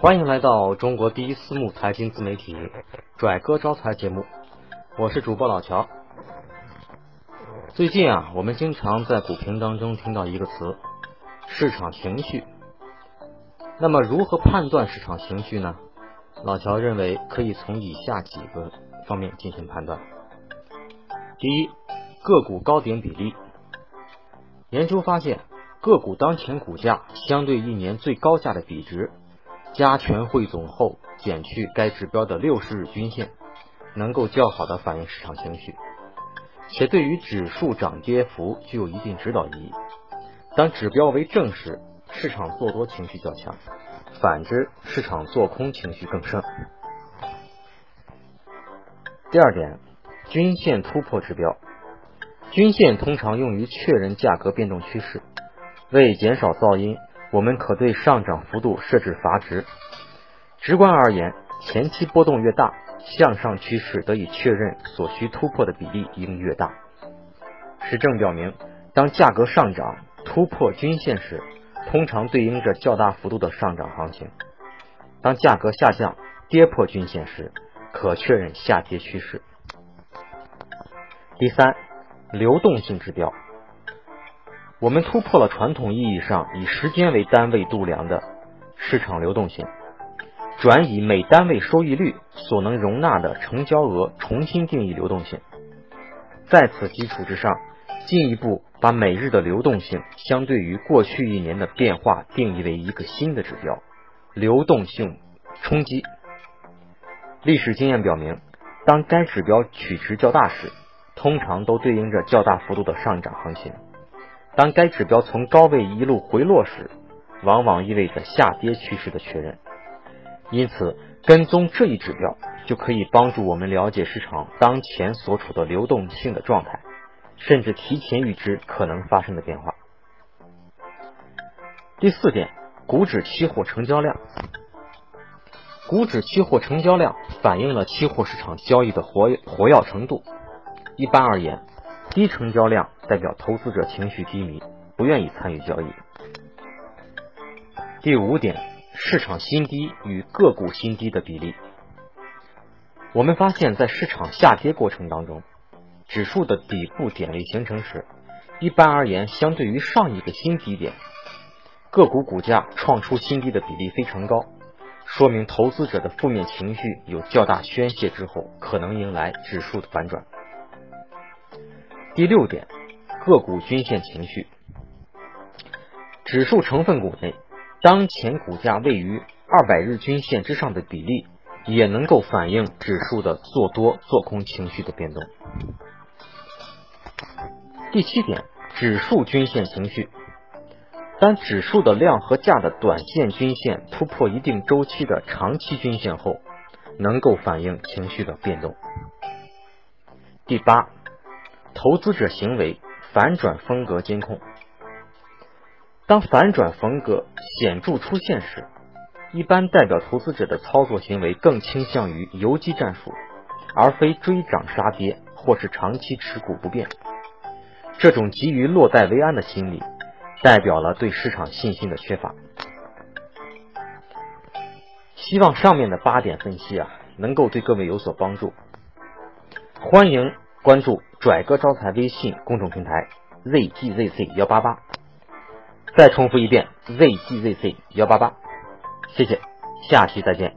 欢迎来到中国第一私募财经自媒体拽哥招财节目，我是主播老乔。最近啊，我们经常在股评当中听到一个词——市场情绪。那么，如何判断市场情绪呢？老乔认为可以从以下几个方面进行判断。第一，个股高点比例。研究发现，个股当前股价相对一年最高价的比值。加权汇总后减去该指标的六十日均线，能够较好的反映市场情绪，且对于指数涨跌幅具有一定指导意义。当指标为正时，市场做多情绪较强；反之，市场做空情绪更盛。第二点，均线突破指标。均线通常用于确认价格变动趋势，为减少噪音。我们可对上涨幅度设置阀值。直观而言，前期波动越大，向上趋势得以确认所需突破的比例应越大。实证表明，当价格上涨突破均线时，通常对应着较大幅度的上涨行情；当价格下降跌破均线时，可确认下跌趋势。第三，流动性指标。我们突破了传统意义上以时间为单位度量的市场流动性，转以每单位收益率所能容纳的成交额重新定义流动性。在此基础之上，进一步把每日的流动性相对于过去一年的变化定义为一个新的指标——流动性冲击。历史经验表明，当该指标取值较大时，通常都对应着较大幅度的上涨行情。当该指标从高位一路回落时，往往意味着下跌趋势的确认。因此，跟踪这一指标就可以帮助我们了解市场当前所处的流动性的状态，甚至提前预知可能发生的变化。第四点，股指期货成交量。股指期货成交量反映了期货市场交易的活活跃程度。一般而言，低成交量代表投资者情绪低迷，不愿意参与交易。第五点，市场新低与个股新低的比例。我们发现，在市场下跌过程当中，指数的底部点位形成时，一般而言，相对于上一个新低点，个股股价创出新低的比例非常高，说明投资者的负面情绪有较大宣泄之后，可能迎来指数的反转。第六点，个股均线情绪。指数成分股内，当前股价位于二百日均线之上的比例，也能够反映指数的做多做空情绪的变动。第七点，指数均线情绪。当指数的量和价的短线均线突破一定周期的长期均线后，能够反映情绪的变动。第八。投资者行为反转风格监控。当反转风格显著出现时，一般代表投资者的操作行为更倾向于游击战术，而非追涨杀跌或是长期持股不变。这种急于落袋为安的心理，代表了对市场信心的缺乏。希望上面的八点分析啊，能够对各位有所帮助。欢迎。关注拽哥招财微信公众平台 zgzc 幺八八，再重复一遍 zgzc 幺八八，谢谢，下期再见。